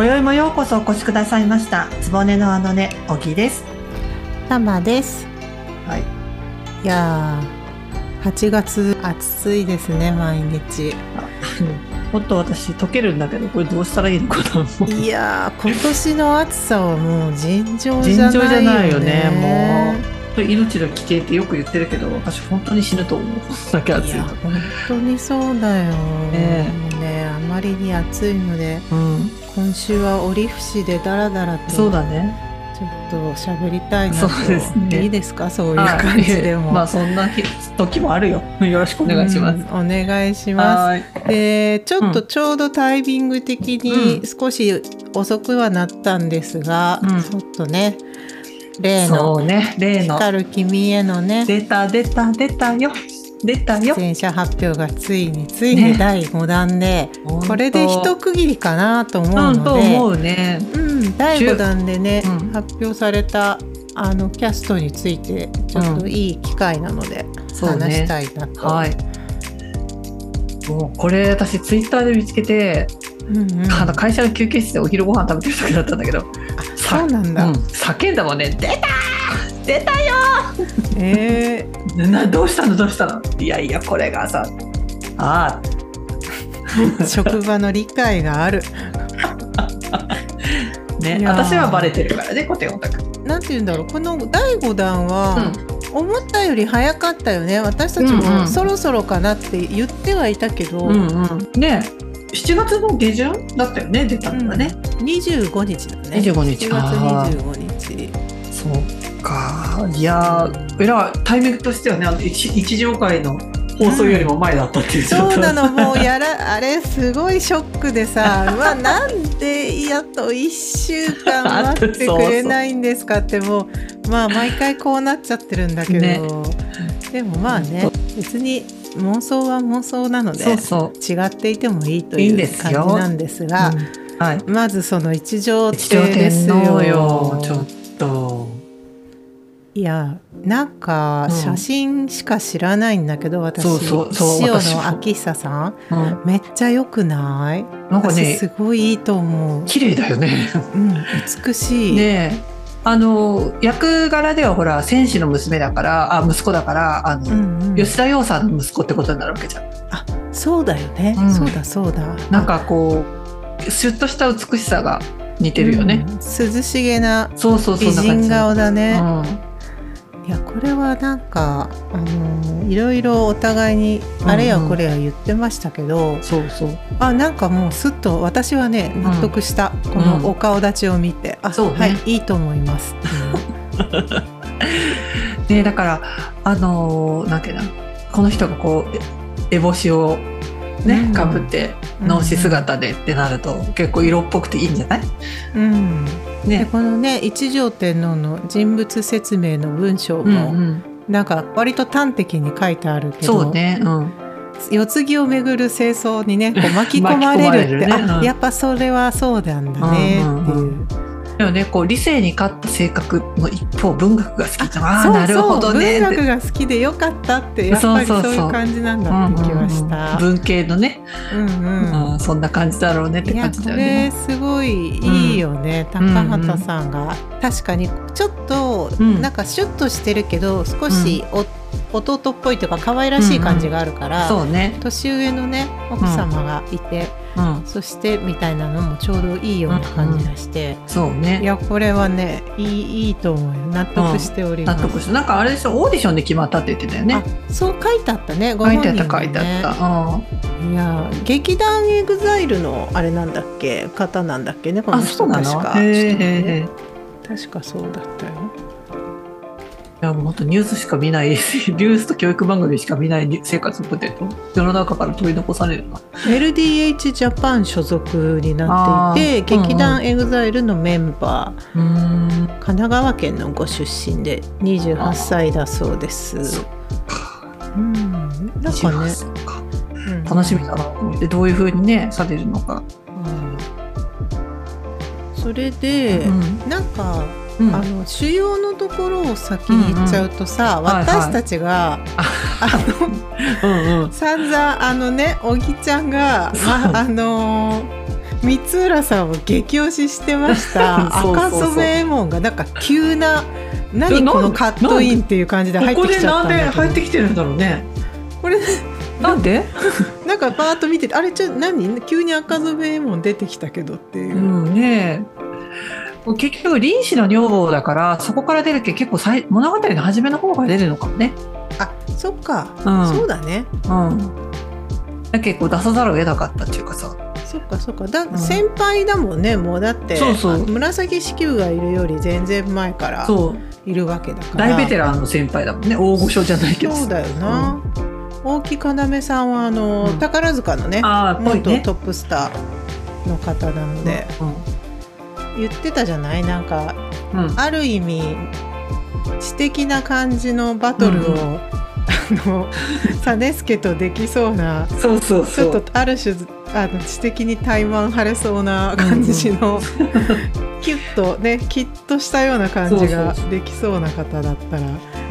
今宵もようこそお越しくださいました。つぼねのあのね、おぎです。たまです。はい。いやー、8月暑いですね、毎日。もっと私溶けるんだけど、これどうしたらいいのかな。いやー、今年の暑さはもう尋常じ尋ゃないよね。常じゃないよね。もう命の危険ってよく言ってるけど、私本当に死ぬと思う。だけ暑いいや、本当にそうだよ。ねもう、まりに暑いので、うん。今週は折り節でダラダラと。そうだね。ちょっと喋りたいなと。そうですねいいですか、そういう感じでも。はいまあそんな日時もあるよ。よろしくお願いします。うんお願いします。はい。でちょっとちょうどタイミング的に少し遅くはなったんですが、うんちょっとね例そのうね。例の光る君へのね出た出た出たよ。出たよ。全社発表がついについねに第5弾で、本当これで一区切りかなと思ううんとので、思うね。うん、第5弾でね、うん発表されたあのキャストについてちょっといい機会なので話したいなと。はい。もうこれ私ツイッターで見つけて、うんうんあの会社の休憩室でお昼ご飯食べてる時だったんだけど、さそうなんだうん、叫んだもんね。出たー出たよ。えー。などうしたの？どうしたの？いやいやこれがさ、あ 職場の理解がある。あ ね私はバレてるからねコテオタク。なんて言うんだろう。この第5弾は、う思ったより早かったよね。私たちうんうん。もそろそろかなって言ってはいたけど、んうんうん。ね7月の下旬だったよね出たのがね。25日だね。25日。7あ月25日。そうか。いやーえらいタイミングとしてはねあの一一条会の放送よりも前だったっていう、そうなのもうやらあれすごいショックでさ うわなんでやっと1週間待ってくれないんですかってもうまあ毎回こうなっちゃってるんだけど、ね。でもまあね別に妄想は妄想なので違っていてもいいという感じなんですう、がうん。はい。まずその一条亭です天皇よよちょっといやなんかうん写真しか知らないんだけど、私そうそうそう塩私も。野明久さんうん。めっちゃ良くない？私なんかねすごいいいと思う、綺麗だよね。うん、美しい、ねえ。あの役柄ではほら戦士の娘だからあ息子だからあの、うんうん、吉田羊さんの息子ってことになるわけじゃん。そうだよね、うん。そうだそうだ。なんかこうシュッとした美しさが似てるよね、うん涼しげなそうそうそ美人顔だね、うんいやこれはなんかあのいろいろお互いにあれやこれや言ってましたけど、そうそう。あなんかもうすっと私はね納得した、このお顔立ちを見て、あそうね。はいいいと思います、ねだからあのーなんていうのこの人がこうえ烏帽子をねうん。かぶって脳死姿でってなると、結構色っぽくていいんじゃない？うん、でね。このね一条天皇の人物説明の文章うんも、うん。なんか割と端的に書いてあるけどそうねうん。世継ぎをめぐる清掃にねこう巻き込まれるってねうん。あやっぱそれはそうなんだねっていう。うんでもねこう理性に勝った性格の一方文学が好きってああそうなるほどね文学が好きでよかったってやっぱりそそういう感じなんだって気はした。文系のね、うんうん。うんそんな感じだろうねって感じこだよね。れすごいいいよね、高畑さんが、確かにちょっと、うん。なんかシュッとしてるけど少しお、弟っぽいというか可愛らしい感じがあるから、そうね。年上のね奥様がいて、うん。そしてみたいなのもちょうどいいような感じがして、そうね。いやこれはねいいいいと思うよ。納得しております。納得したなんかあれでしょ？オーディションで決まったって言ってたよね。あそう書いてあったね。ご書いてあった書いてあねった、うん。いや劇団エグザイルのあれなんだっけ？方なんだっけねこの人。確か。確かそうだったよいやもう本当ニュースしか見ない。ニュースと教育番組しか見ない。生活を送ってると世の中から取り残されるな。LDH ジャパン所属になっていてあー。劇団エグザイルのメンバー、うん。神奈川県のご出身で28歳だそうです。うん。なんかね、楽しみだなと思ってどういう風にねされるのか、うん。それで、うん。なんかうん。あの主要のところを先に言っちゃうとさ、んはいはい私たちが、あのうんうん。散々あのねおぎちゃんが、ま、あの三浦さんを激推ししてました。赤染衛門がなんか急な何このカットインっていう感じで入ってきちゃったんだけど。ここでなんで入ってきてるんだろうね。これなんで？なんかパーッと見ててあれちょ何？急に赤染衛門出てきたけどっていう。う、んねえ結局林子の女房だからそこから出るけ結構最物語の初めの方から出るのかもね。あそっか、うん。そうだね。うん。だけどこう出さざるを得なかったっていうかさ。そっかそっか。だ、ん。先輩だもんねもう。だってそうそう。あ紫式部がいるより全然前からそう。いるわけだから。大ベテランの先輩だもんね。大御所じゃないけどそうだよな、大木要さんはあの、うん。宝塚のね元トップスターの方なので、言ってたじゃない？なんかうん。うんある意味知的な感じのバトルを、うんあの実助とできそうなそうそうちそう。ょっとある種あの知的に怠慢晴れそうな感じの、キュッとねキッとしたような感じができそうな方だったら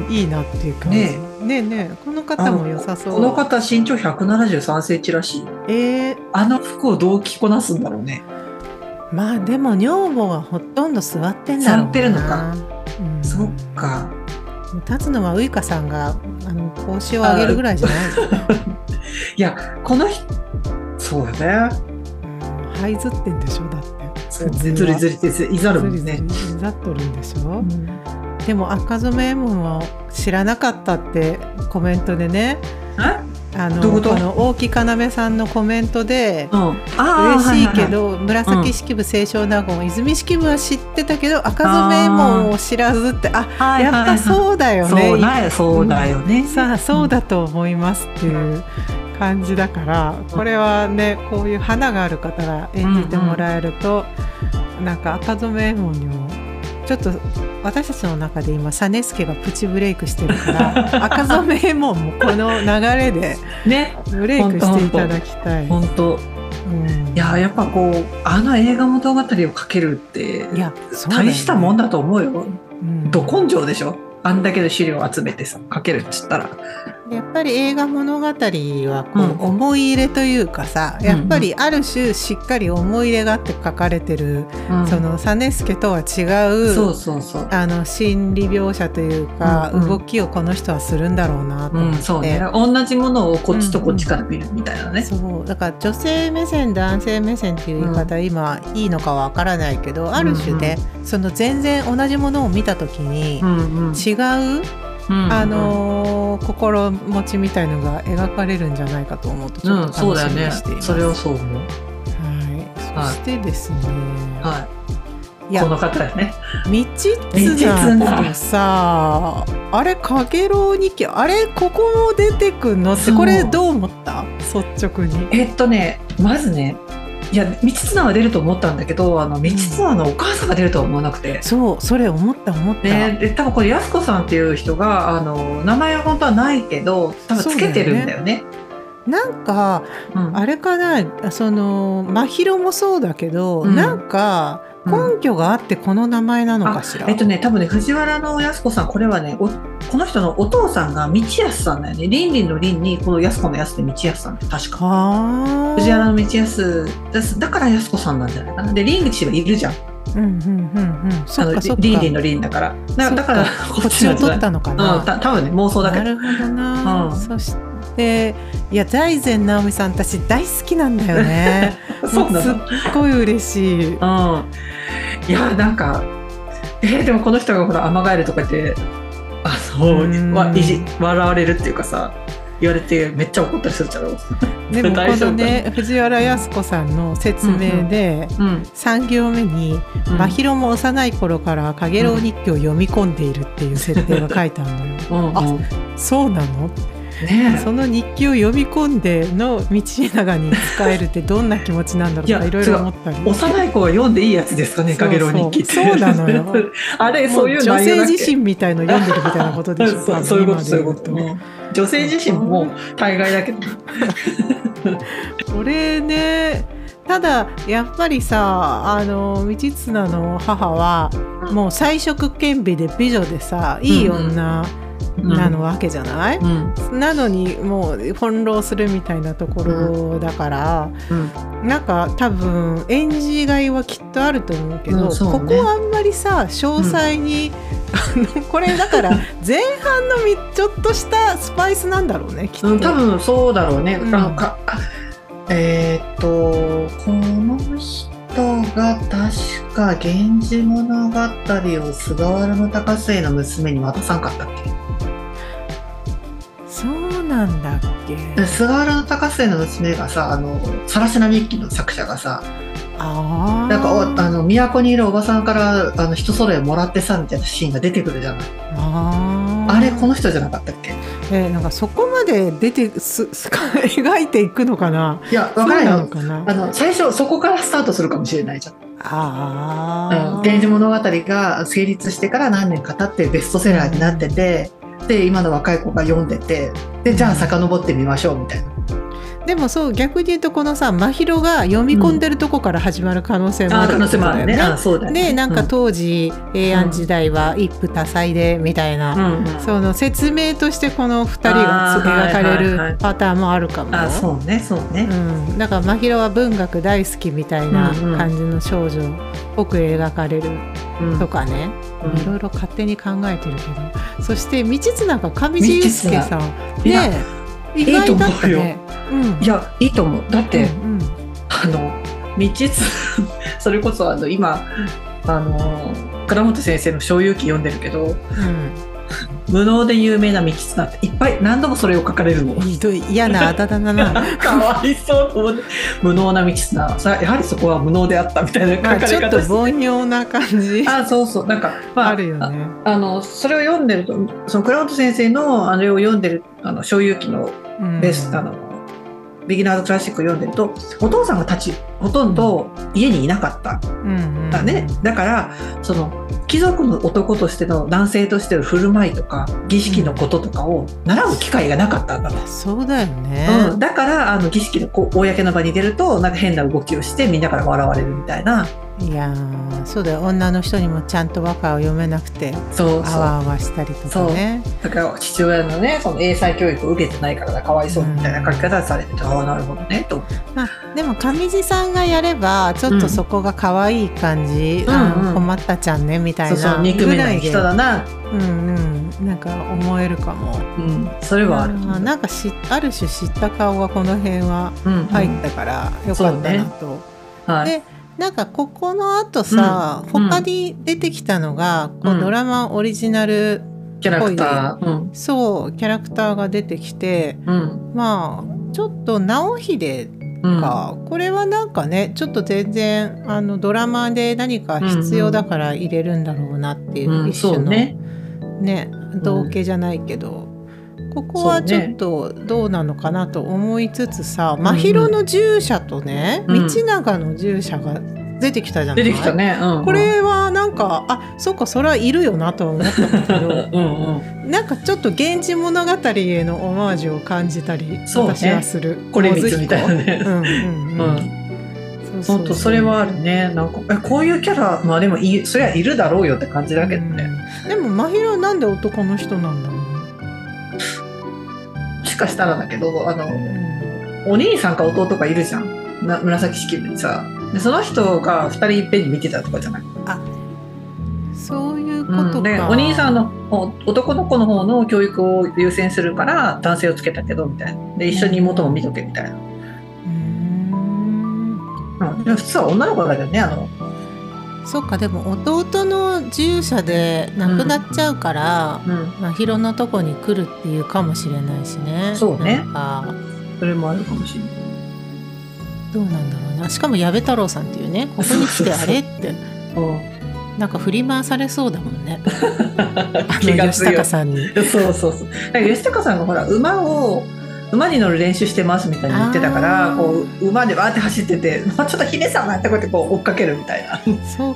いいなっていう感じ。ねねえねえこの方も良さそう。この方身長173センチらしい。えー、あの服をどう着こなすんだろうねまあでも女房はほとんど座ってんだろうな。座ってるのか、うん、そっか。立つのはウイカさんがあの帽子を上げるぐらいじゃない？いやこの人そうよね。うん。這いずってんでしょだって。ずりずりっていざるもんね。ずりずりいざっとるんでしょ、うん。でも赤染衛門は知らなかったってコメントでね。え？あのどういうこの大木要さんのコメントでうん、嬉しいけははど紫式部清少納言泉式部は知ってたけど赤染衛門を知らずってあはいやっぱうそうだよそうねだよそうだよね、さあそうだと思いますっていう感じだからこれはねこういう花がある方が演じてもらえると、なんか赤染衛門にもちょっと私たちの中で今実助がプチブレイクしてるから 赤染衛門もこの流れでね。ブレイクしていただきたい。本当うん。いややっぱこうあの映画物語をかけるっていや大したもんだと思うよ。うん。ど根性でしょ？あんだけの資料を集めてさかけるっつったらやっぱり映画物語はこう、うん。思い入れというかさやっぱりある種しっかり思い入れがあって書かれてる、うん。その実助とは違うあの心理描写というか、うんうん。動きをこの人はするんだろうなとうん思って、そうね。同じものをこっちとこっちから見るみたいなね、そう。だから女性目線男性目線っていう言い方、今いいのかわからないけどある種で、その全然同じものを見た時にうんうん。違う、うんあのー心持ちみたいのが描かれるんじゃないかと思うとちうんょっと楽しみそうだよね。にしています。それをそう思う。はい、そしてですね、、はい。いやこの方ね。道綱とさあれかげろう日記あれここも出てくんのってそう。これどう思った？率直に。えっとねまずねいや道綱は出ると思ったんだけどあの道綱のお母さんが出るとは思わなくて、そうそれ思った思った。ね、で多分これ安子さんっていう人があの名前は本当はないけど多分つけてるんだよね。なんかうん。あれかなその真宙もそうだけど、うん。なんか根拠があってこの名前なのかしら？えっとね多分ね藤原の安子さんこれはねおこの人のお父さんが道安さんだよね倫理の倫にこの安子の安で道安さんって確か。はあ。藤原の道安ですだから安子さんなんじゃないかなで倫吉はいるじゃんうんうんうんうん。そっかそっか。倫理の倫だからだだからこっちを取ったのかな。うん、た多分ね妄想だけどなるほどな、うんそしていや財前直美さん私大好きなんだよね。そうすっのごい嬉しい。うん。いやなんかえーでもこの人がほらアマガエルとか言ってあそううん。わいじ笑われるっていうかさ言われてめっちゃ怒ったりするじゃろ。でも このね藤原靖子さんの説明で、うん。3行目に「うん。真宙も幼い頃からかげろう日記を読み込んでいる」っていう設定が書いてあるのよ。うんうん。あそうなの？ね。その日記を読み込んでの道長に使えるってどんな気持ちなんだろうとかいろいろ思ったり。幼い子は読んでいいやつですかね、かげろう日記って。そうなのよ。あれ、そういう女性自身みたいの読んでるみたいなことでしょ そうそういうこと、そういうこと。女性自身も大概だけど。とこれねただやっぱりさあの道綱の母はもう才色兼備で美女でさいい女なのわけじゃない、うん。なのにもう翻弄するみたいなところだから、うん。なんか多分演じがいはきっとあると思うけど、ね。ここはあんまりさ詳細に、あのこれだから前半のみちょっとしたスパイスなんだろうねきっと。うん、多分そうだろうね。かあえーっとこの人が確か「源氏物語」を菅原の高末の娘に渡さんかったっそうなんだっけ？け菅原の高末の娘がさあの「さらしな日記」の作者がさああなんかおあの都にいるおばさんからあの人揃えもらってさみたいなシーンが出てくるじゃないあー。あれこの人じゃなかったっけ？えーなんかそこまで出てすす 描いていくのかな？いやわからないの。よかな？あの最初そこからスタートするかもしれないじゃん。ああうん。源氏物語が成立してから何年か経ってベストセラーになってて、で今の若い子が読んでてでじゃあ遡ってみましょうみたいな、でもそう逆に言うとこのさ真宙が読み込んでるとこから始まる可能性もあるあ可能性もあるね。でなんかうん。当時、平安時代は一夫多妻でみたいな、うんうん。その説明としてこの2人が描かれるパターンもあるかもそうねそうね、うん、だから真宙は文学大好きみたいなうんうん。感じの少女っぽく描かれる。うんとかね、うん。いろいろ勝手に考えてるけど。そして道綱が上地雄介さん。いやね意外だったいいとね。うん。いやいいと思う。だって、うんうん。あの道つ それこそあの今あの倉本先生の「小遊記」読んでるけど無能で有名な道綱っていっぱい何度もそれを書かれるの。うん、ひどい嫌なあだ名だな。かわいそうと思って。無能な道綱さやはりそこは無能であったみたいな書かまあちょっと凡庸な感じ。あそうそう。なんか、まあ、あるよね。あのそれを読んでるとその倉本先生のあれを読んでるあの小遊記のうん。ベース、あのビギナーズクラシックを読んでるとお父さんが立ちほとんど家にいなかった。うんうん。だね、だからその貴族の男としての男性としての振る舞いとか儀式のこととかを習う機会がなかったんだと、そうだよね。うん、だからあの儀式の公の場に出るとなんか変な動きをしてみんなから笑われるみたいないやーそうだよ。女の人にもちゃんと和歌を読めなくてそうあわあわしたりとかね。だから父親のねその英才教育を受けてないからだかわいそうみたいな書き方されてて、ああなるほどねと。まあ、でも上地さんがやればちょっとそこが可愛い感じ、うんあうん。困ったちゃんねみたいそうそうな憎めないぐ人だな、うんうん。なんか思えるかも。うん、それはある、まあなんかしある種知った顔がこの辺はうんうん。入ったからよかったなと。はい、でなんかここの後さ、うん。他に出てきたのが、こううん。ドラマオリジナル、キャラクター、うん。そうキャラクターが出てきてうん。まあちょっと直秀うん、か、これはなんかねちょっと全然あのドラマで何か必要だから入れるんだろうなっていう、うん。一種のね。ね道化じゃないけど、ここはちょっとどうなのかなと思いつつさ、真宙の従者とね、うん。道長の従者が出てきたじゃない？出てきたね、うんうん、これはなんかあそっかそれはいるよなとは思ったんだけど。うんうんなんかちょっと「源氏物語」へのオマージュを感じたり、そうね。私はする。これみたいなね。うんうんううん。う本当それはあるね。なんかえこういうキャラまあでもいそりゃいるだろうよって感じだけどね、うん。でも真宙なんで男の人なんだろもしかしたらだけどあのう、お兄さんか弟がいるじゃん。な紫式部にさ。でその人が2人いっぺんに見てたとかじゃない、そういうことか、うん、でお兄さんの方男の子の方の教育を優先するから男性をつけたけどみたいな。で一緒に妹も見とけみたいな、うーん。うん、普通は女の子だけどねあのそっかでも弟の従者で亡くなっちゃうから、うん。真宙のとこに来るっていうかもしれないしね。そうね。それもあるかもしれない。どうなんだろうな。しかも矢部太郎さんっていうねここに来てあれって。なんか振り回されそうだもんね。あの吉高さんに。そうそうそう。吉高さんがほら馬を馬に乗る練習してますみたいに言ってたからこう馬でわーって走ってて、まあ、ちょっと姫様ってこうやってこう追っかけるみたいな。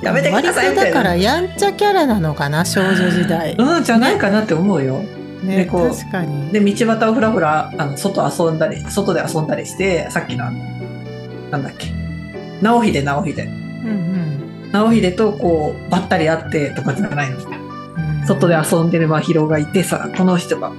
やめてくださいみたいなだからやんちゃキャラなのかな少女時代。うんじゃないかなって思うよ。ねでこう確かに。で道端をふらふらあの外遊んだり外で遊んだりしてさっきのなんだっけ直秀直秀うんうん直秀とこうばったり会ってとかじゃないの。うん外で遊んでる真宙がいてさこの人が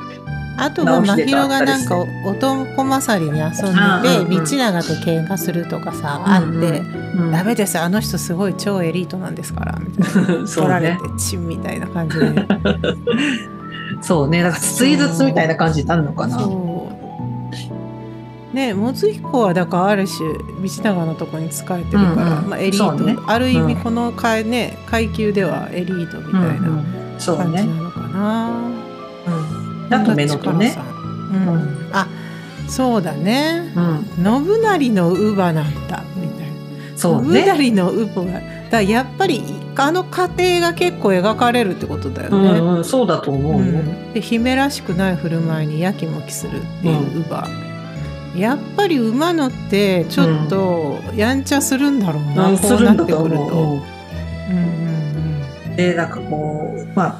あとは真宙がなんか男勝りに遊んでて、道長と喧嘩するとかさ、あって「ダメですあの人すごい超エリートなんですから」みたいな取られてチンみたいな感じで。そうねだからついずつみたいな感じになるのかな。ねもつ彦はだからある種道長のとこに仕えてるから、まあ、エリート、ね、ある意味この階,、ね、階級ではエリートみたいな感じなのかな。あと目のとね。うん、あそうだね、うん、信成の乳母なんだみたいな。そうね。信成の乳母がだやっぱりあの家庭が結構描かれるってことだよね、うんうん、そうだと思うよ、うん、で姫らしくない振る舞いにやきもきするっていう乳母、うん、やっぱり馬乗ってちょっとやんちゃするんだろうな、うん、こうなってくると。うんうんうん、でなんかこうまあ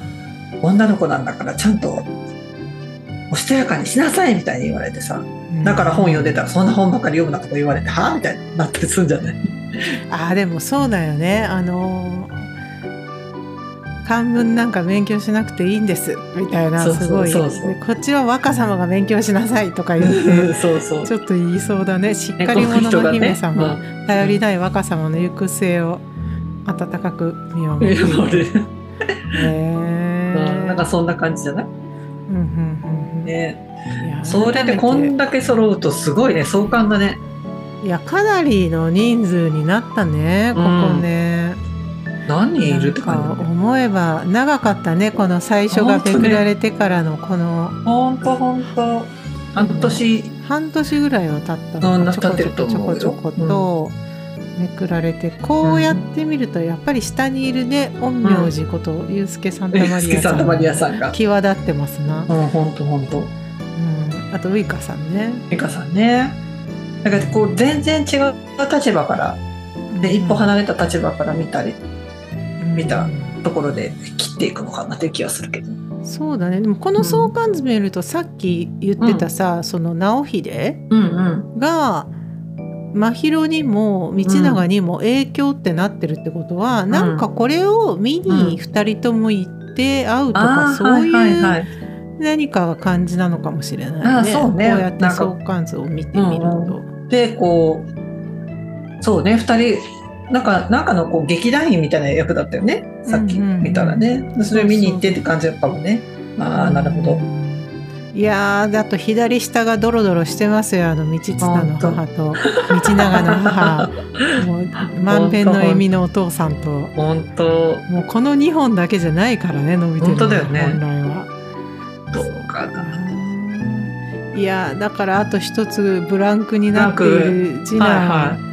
女の子なんだからちゃんとおしとやかにしなさいみたいに言われてさ、だから本読んでたらそんな本ばっかり読むなとか言われてはあみたいになったりするんじゃない？あでもそうだよね。あの漢文なんか勉強しなくていいんです。みたいなすごい。こっちは若様が勉強しなさいとか言って そうそう。ちょっと言いそうだね。しっかり者の姫様、ねうん、頼りない若様の行く末を温かく見守る。えー、なんかそんな感じじゃない、ね。それでこんだけ揃うとすごいね。壮観だね。いやかなりの人数になったねここね、うん、何人いるって感じ思えば長かったねこの最初がめくられてからのこの。本当本当。半年。半年ぐらいは経ったのちょこちょこちょこちょことめくられてこうやってみるとやっぱり下にいるね陰陽師こと、ユースケ・サンタマリアさんが際立ってますな。うん本当本当。うんあとウイカさんね。ウイカさんね。だからこう全然違う立場からで一歩離れた立場から見たり、見たところで切っていくのかなという気がするけど。そうだねでもこの相関図見ると、さっき言ってたさ、うん、その直秀が、真宙にも道長にも影響ってなってるってことは、うん、なんかこれを見に2人とも行って会うとか、うん、そういう何かが感じなのかもしれないね。そうね。こうやって相関図を見てみると。でこうそうね2人なんかなんかのこう劇団員みたいな役だったよね。さっき見たらね、それ見に行ってって感じだったもんね。ああなるほど。いやだと左下がドロドロしてますよあの道綱の母と。道長の母。もう満遍の笑みのお父さんと。本当。もうこの2本だけじゃないからね伸びてるの、ね、本来は。どうかな。いやだからあと一つブランクになっている次男、はいはい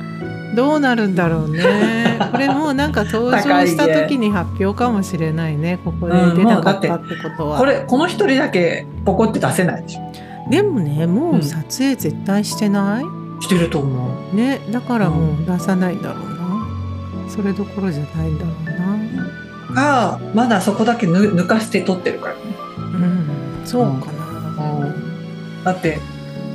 どうなるんだろうね。これもなんか登場した時に発表かもしれないね。ここで出なかったってことは。これこの一人だけポコって出せないでしょ。でもね、もう撮影絶対してない？うん、してると思う。ね、だからもう出さないんだろうな。それどころじゃないんだろうな。がまだそこだけ抜かして撮ってるからね。うん、そうかな。うん、だって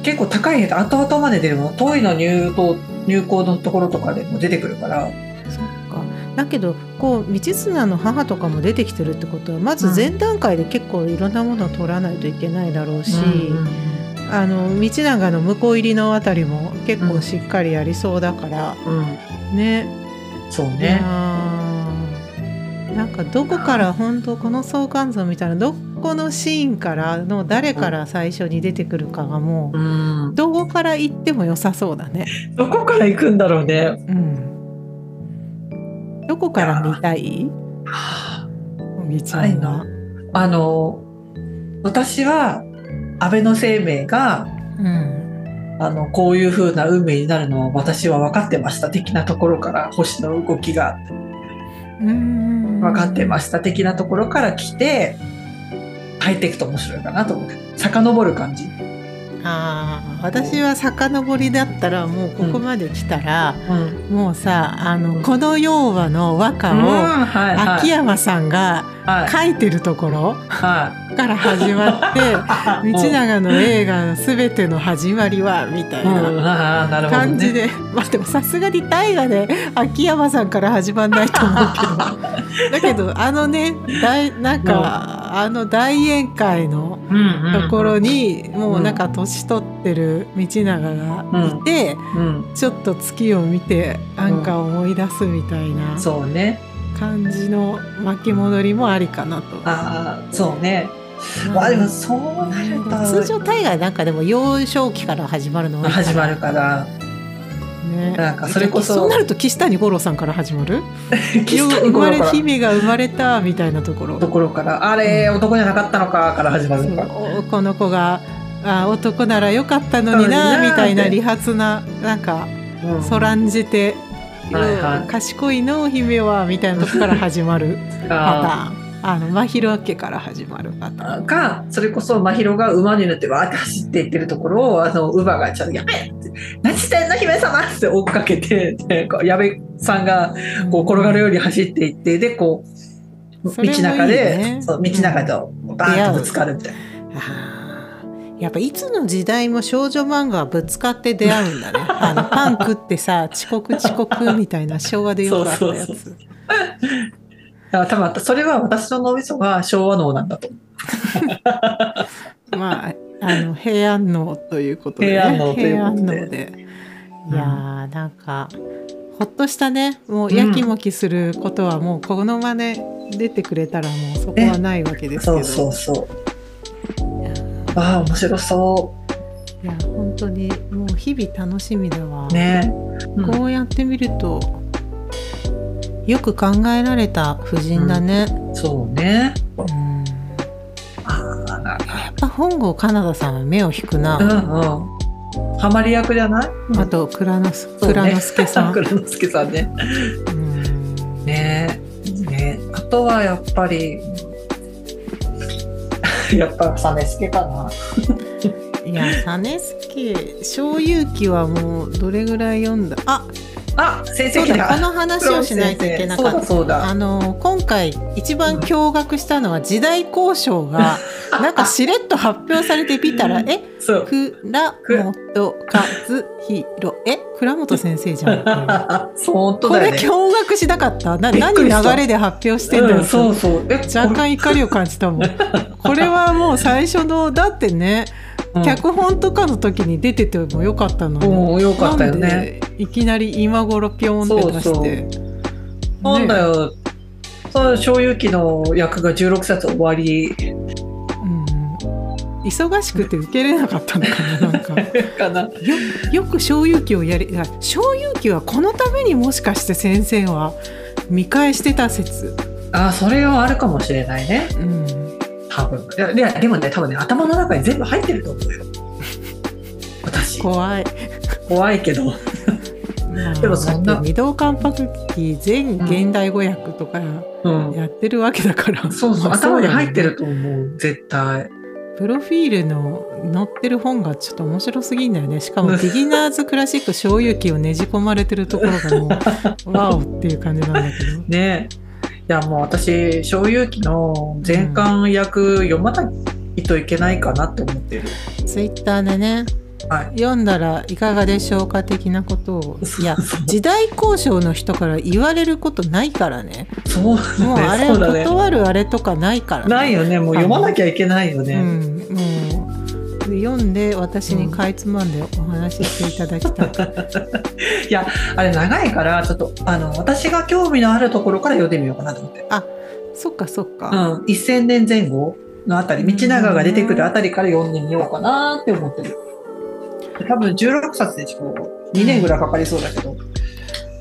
結構高い後々まで出るの遠いの入刀入校のところとかでも出てくるから。そっか。だけどこう道綱の母とかも出てきてるってことはまず前段階で結構いろんなものを取らないといけないだろうし、うん、あの道長の向こう入りのあたりも結構しっかりやりそうだから、うん、ね。そうね。なんかどこから本当この相関図みたいなどこのシーンからの誰から最初に出てくるかがもう、うん、どこから行っても良さそうだね。どこから行くんだろうね。うん。どこから見たい？みちゃんは。あの私は安倍の生命が、うん、あのこういう風な運命になるのを私は分かってました的なところから星の動きが分かってました的なところから来て入っていくと面白いかなと思って遡る感じ。あ私は遡りだったらもうここまで来たら、うん。うん、もうさあのこの洋和の和歌を秋山さんがはい書いてるところはから始まって 道長の映画の全ての始まりはみたいな。感じで、まあでもさすがに大河で秋山さんから始まんないと思うけど。だけどあのね大なんか、あの大宴会のところに、もうなんか年取ってる道長がいて、うん、ちょっと月を見てなんか思い出すみたいな。そうね。感じの巻き戻りもありかなと。ああ、そうね。うんまあでもそうなると。通常大河なんかでも幼少期から始まるの始まるから、ね。なんかそれこそ。そうなると岸谷五郎さんから始まる？岸谷生まれ五郎から。姫が生まれたみたいなところ。ところから、あれ男じゃなかったのかから始まるのか。この子があ男ならよかったのになみたいな理髪ななんかうん。そらんじて、はい。賢いの姫はみたいなとこから始まる パタあーン。あの真宙家から始まるパターン。ーか、それこそ真宙が馬に乗ってわーって走っていってるところを、あの、乳母がちゃんと、やべえって何してんの姫様って追っかけて、矢部さんがこう転がるように走っていって、で、こう、道中で、そう道中とバーンとぶつかるみたいな。あーやっぱいつの時代も少女漫画はぶつかって出会うんだね。あのパン食ってさ遅刻遅刻みたいな昭和でよくあったやつ。多分それは私の脳みそが昭和脳なんだと。まああの平安脳ということで、ね、平安脳という平ことで。安脳で。いやーなんかほっとしたね。もうやきもきすることはもうこのまね出てくれたらもうそこはないわけですけど、そうそうそう。いやああ、面白そいや本当にもう日々楽しみだわ、う。ね。うん。こうやってみるとよく考えられた夫人だね、そうね。うん。ああ、なやっぱ本郷カナダさんは目を引くな、うんうん。ハマり役じゃない？あと蔵之そうね。蔵之介さん、倉之介さんね。うん。ね。ね。あとはやっぱり、やっぱサネスケかな。いやサネスケ小遊記はもうどれぐらい読んだ？ああ、先生そうだこの話をしないといけなかった。そうだ。あの今回一番驚愕したのは時代交渉が なんかしれっと発表されてみたらえそう。倉本和弘。え倉本先生じゃん。本当これだよね。驚愕しなかった？な何流れで発表してんだよ、うん、そうそう。え若干怒りを感じたもん。これはもう最初のだってね、うん脚本とかの時に出ててもよかったのに、うん、よかったよね。いきなり今頃ピョンって出して。なんだね。よ。そう、小遊記の役が16冊終わり。うん、忙しくて受けれなかったのかななんか。かな。よよく小遊記をやり小遊記はこのためにもしかして先生は見返してた説、あ、それはあるかもしれないね。うん、多分。いや、いやでもね、多分ね、頭の中に全部入ってると思うよ。私。怖い。怖いけど。でもそんなだって二道関白記全現代語訳とかうん。やってるわけだから、そうそう、まあ頭に入ってそうると思う、絶対。プロフィールの載ってる本がちょっと面白すぎんだよねしかもビギナーズクラシック小遊記をねじ込まれてるところがもう ワオっていう感じなんだけどねいや、もう私、小遊記の全巻役読まないといけないかなって思ってる。ツイッターでねはい。読んだらいかがでしょうか的なことをいや時代交渉の人から言われることないからねそうもうあれ。断るあれとかないからねないよね。もう読まなきゃいけないよね。うん、もうで読んで私にかいつまんでお話ししていただきたい、いや、あれ長いから、ちょっと、あの、私が興味のあるところから読んでみようかなと思って。そっかそっか、うん。1000年前後のあたり、道長が出てくるあたりから読んでみようかなって思ってる。多分16冊でしょ。2年ぐらいかかりそうだけど。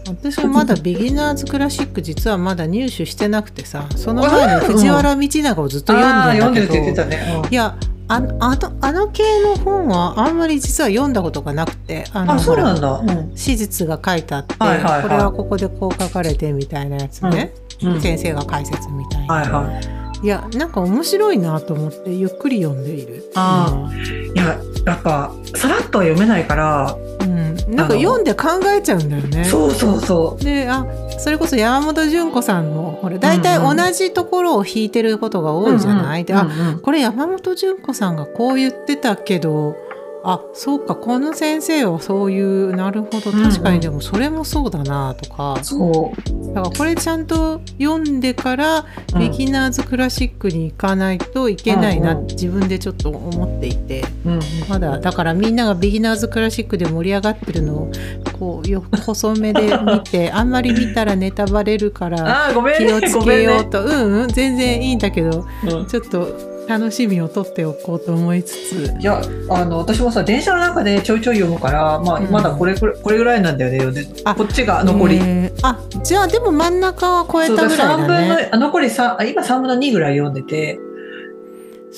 私はまだビギナーズクラシック実はまだ入手してなくてさその前に藤原道長をずっと読んでんだけど、んでるって言ってたね。いやああのあの系の本はあんまり実は読んだことがなくてあのそうなんだ。うん。史実が書いてあって、はいはいはい。これはここでこう書かれてみたいなやつね、うん。先生が解説みたいな、はいはい。いやなんか面白いなと思ってゆっくり読んでいる。あいや、やっぱ、さらっとは読めないから、うん、なんか読んで考えちゃうんだよね。そうそうそであそれこそ山本純子さんのこれ大体同じところを弾いてることが多いじゃない、であうんうん。これ山本純子さんがこう言ってたけどあそうかこの先生はそういうなるほどうんうん。確かにでもそれもそうだなとか、そう。だからこれちゃんと読んでからうん。ビギナーズクラシックに行かないといけないなうん自分でちょっと思っていて。うんまだだからみんながビギナーズクラシックで盛り上がってるのをこうよ細めで見て あんまり見たらネタバレるからあーごめんね。気をつけようと、うんうん全然いいんだけどうん。ちょっと楽しみを取っておこうと思いつつ。いやあの私もさ電車の中でちょいちょい読むから、まあ、うん。まだこれくらいこれぐらいなんだよね読んであこっちが残り、えー。あじゃあでも真ん中は超えたぐらい3分だね。のあ残り3あ今3分の2ぐらい読んでて。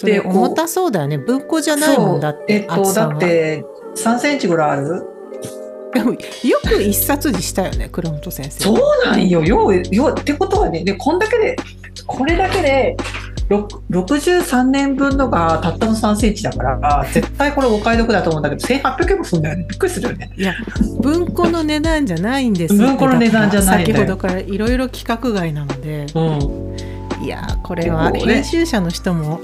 でこう重たそうだよね。文庫じゃないもんだってえっとだって3センチぐらいある？でもよく一冊にしたよね倉本先生。そうなんよ。ようようってことはねでこんだけでこれだけで63年分のがたったの3センチだから絶対これお買い得だと思うんだけど1800円もするんだよね。びっくりするよね。いや文庫の値段じゃないんです文庫の値段じゃない先ほどからいろいろ規格外なので。うん。いやーこれは編集者の人も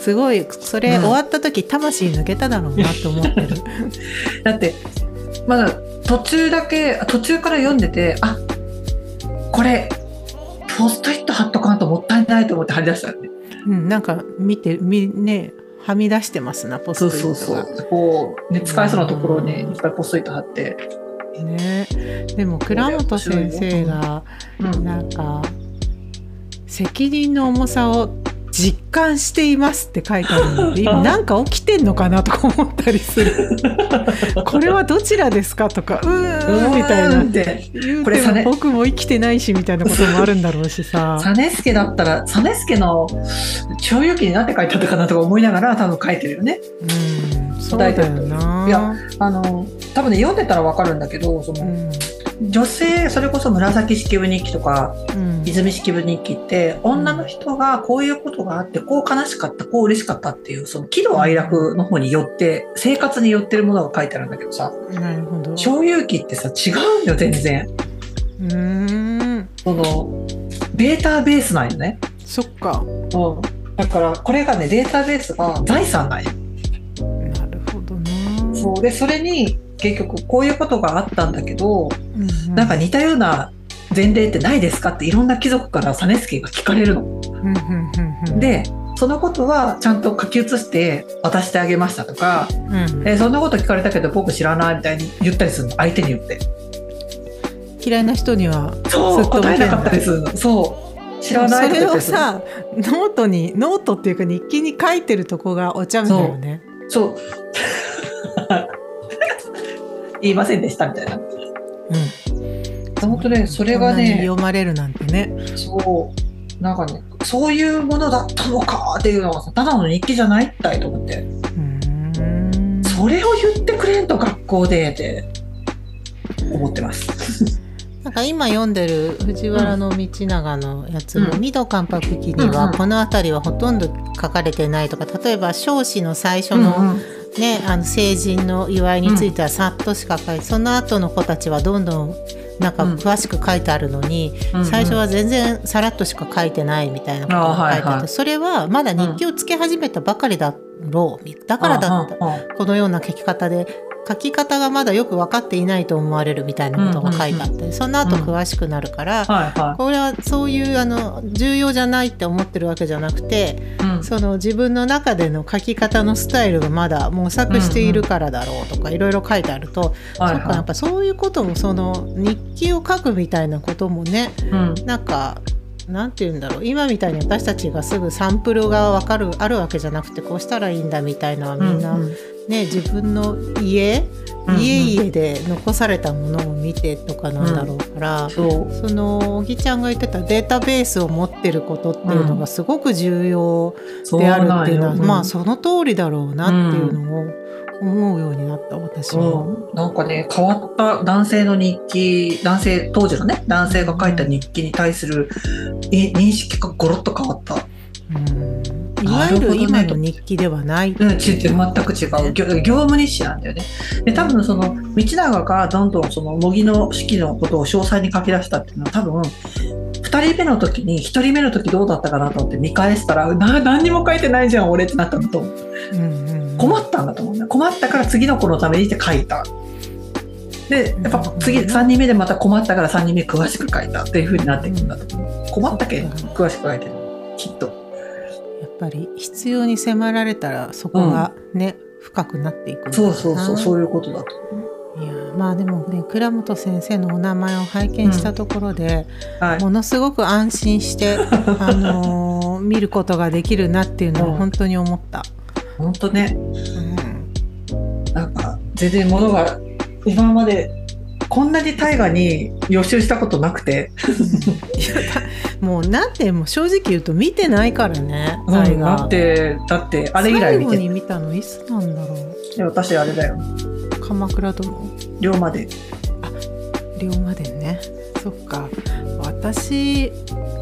すごいそれうん。終わった時魂抜けただろうなって思ってる。だってまだ途中だけ途中から読んでてあこれポストイット貼っとかんともったいないと思って貼り出したよねうん、なんか見てみねはみ出してますなポスそうトイットが。そうそうこう、ね、使えそうなところにいっぱいポストイット貼って、ね、でも倉本先生がうん、なんか責任の重さを実感していますって書いてあるので今 なんか起きてんのかなとか思ったりする。これはどちらですかとかうーんみたいな。うんって言う僕も生きてないしみたいなこともあるんだろうしさ。実助だったら実助の超勇気になって書いてあったかなとか思いながら多分書いてるよね。うんそうだよな。いやあの多分ね読んでたら分かるんだけどその、うん女性それこそ紫式部日記とかうん。泉式部日記って女の人がこういうことがあってこう悲しかったこう嬉しかったっていうその喜怒哀楽の方によって生活によってるものが書いてあるんだけどさ。なるほど。超勇気ってさ違うんよ全然。うーん。そのデータベースなんよね、そっか。うん、だからこれがねデータベースが財産なんよ。なるほどなそう。でそれに結局こういうことがあったんだけどうんなんか似たような前例ってないですかっていろんな貴族から実助が聞かれるの。でそのことはちゃんと書き写して渡してあげましたとか、うん。えーそんなこと聞かれたけど僕知らないみたいに言ったりするの相手によって。嫌いな人にはそう答えなかったりするの。そう知らないそれをさノートにノートっていうか日記に書いてるとこがお茶目だよね。そう。言いませんでしたみたいなうん、本当ねそれがね読まれるなんてね。そう。なんかねそういうものだったのかっていうのがさただの日記じゃないったいと思って。うーん。それを言ってくれんと学校でって。思ってます。なんか今読んでる藤原道長のやつも、うん。二度関白記にはこの辺りはほとんど書かれてないとか例えば少子の最初の,、ね、あの成人の祝いについてはさっとしか書いて、その後の子たちはどんどんなんか詳しく書いてあるのに、うん最初は全然さらっとしか書いてないみたいなことが書いてあって、あはいはい。それはまだ日記をつけ始めたばかりだろうだからだった。このような書き方で書き方がまだよく分かっていないと思われるみたいなことが書いてあって、その後詳しくなるから、はいはこれはそういうあの重要じゃないって思ってるわけじゃなくてい。うん。その自分の中での書き方のスタイルがまだ模索しているからだろうとかいろいろ書いてあると、はい。そっかやっぱそういうこともその日記を書くみたいなこともねうん。なんかなんて言うんだろう。今みたいに私たちがすぐサンプルが分かるあるわけじゃなくてこうしたらいいんだみたいなのはみんな、うんうん。ね自分の家うんうん。家々で残されたものを見てとかなんだろうから、そう。その小木ちゃんが言ってたデータベースを持ってることっていうのがすごく重要そうであるっていうのは、なんよ。まあその通りだろうなっていうのを思うようになった私は。う。んなんかね変わった男性の日記男性当時のね男性が書いた日記に対するい認識がゴロッと変わった。うん。いわゆる今の日記ではない。うん、全く違う。業業務日誌なんだよね。で多分その道長がどんどんその模擬の式のことを詳細に書き出したっていうのは多分2人目の時に1人目の時どうだったかなと思って見返したらな何にも書いてないじゃん俺ってなったのとうんう。んうん困ったんだと思うんだ困ったから次の子のためにって書いた。でやっぱ次3人目でまた困ったから3人目詳しく書いたっていう風になっていくんだと思う困ったけん詳しく書いてるきっと。やっぱり必要に迫られたらそこがね、深くなっていくそうそうそうそういうことだと。いやまあでもね倉本先生のお名前を拝見したところで、はいものすごく安心して、あのー見ることができるなっていうのうんを本当に思った。本当ね。うん。なんか全然ものが今までこんなに大河に予習したことなくて、いやだもうなんてもう正直言うと見てないからね大だ河、ってだってあれ以来見て。最後に見たのいつなんだろで私あれだよ。う鎌倉殿。龍馬で。龍馬伝ね。そっか。私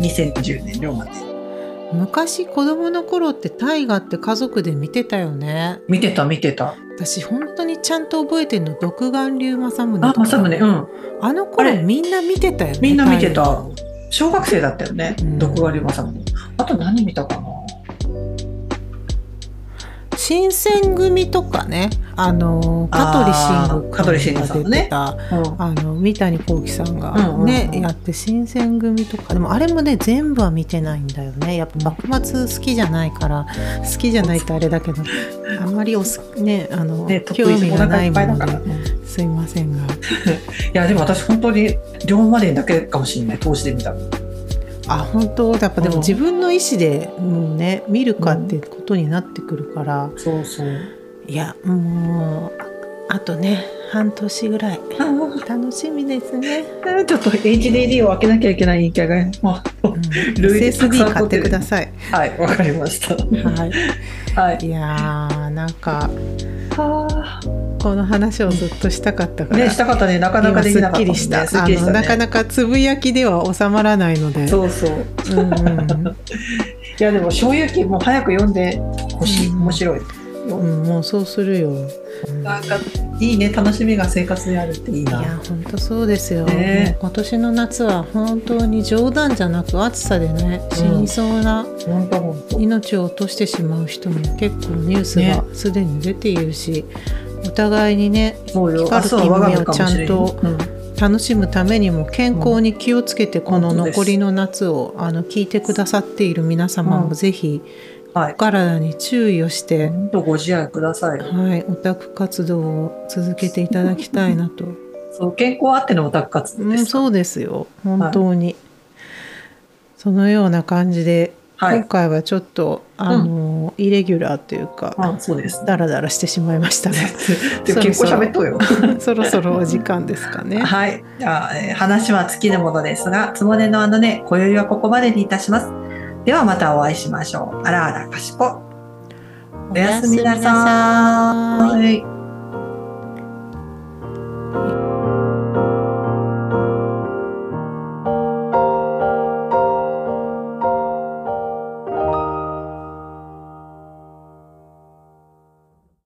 2010年龍馬で昔子供の頃って大河って家族で見てたよね。見てた見てた。私本当にちゃんと覚えてるの独眼竜政宗あ政宗うん。あの頃みんな見てたよねみんな見てた。小学生だったよね、うん。独眼龍馬さんもあと何見たかな新選組とかねあの香取慎吾さんが出てたうん。あの三谷幸喜さんがうんうんね、うん。やって新選組とか。でもあれもね全部は見てないんだよね。やっぱ幕末好きじゃないから好きじゃないってあれだけど あんまりおすねあの、ね得興味がないいもっぱいだから、ので。うん。すいませんが。いやでも私本当に龍馬伝だけかもしれない。投資で見たのあ本当？やっぱでうん。も自分の意思でもうね見るかってことになってくるから、そうそう。いやもうあとね半年ぐらい。楽しみですね、ちょっと HDD を開けなきゃいけない言い訳が。もううん、SSD 買ってください。はいわかりました。はい。はい。いやーなんかはこの話をずっとしたかったあから、ねしたかったね。なかなかできなかったすっきりした。ね。あのなかなかつぶやきでは収まらないので。そうそう。うんうん。いやでも小遊記もう早く読んでほしい、うん。面白い。よ、うん、もうそうするよ、うんなん。かいいね楽しみが生活にあるっていいいなや本当そうですよ、ね。今年の夏は本当に冗談じゃなく暑さでね死にそうな命を落としてしまう人も結構ニュースね。がすでに出ているし、お互いにね光る明日は我が身かもしれん。君をちゃんうん。楽しむためにも健康に気をつけてこの残りの夏をあの聞いてくださっている皆様うん。もぜひはい。お体に注意をして、本当ご自愛ください。はい、オタク活動を続けていただきたいなと、そう健康あってのオタク活動うん、ですそうですよ。本当に、そのような感じで、はい。今回はちょっとあの、イレギュラーというか、あそうです。ダラダラしてしまいましたね。でも結構喋っとうよ。そろそろお時間ですかね。はい。じゃあ、えー話は尽きるものですが、つもねのあのね、今宵はここまでにいたします。ではまたお会いしましょう。あらあらかしこ。おやすみなさい。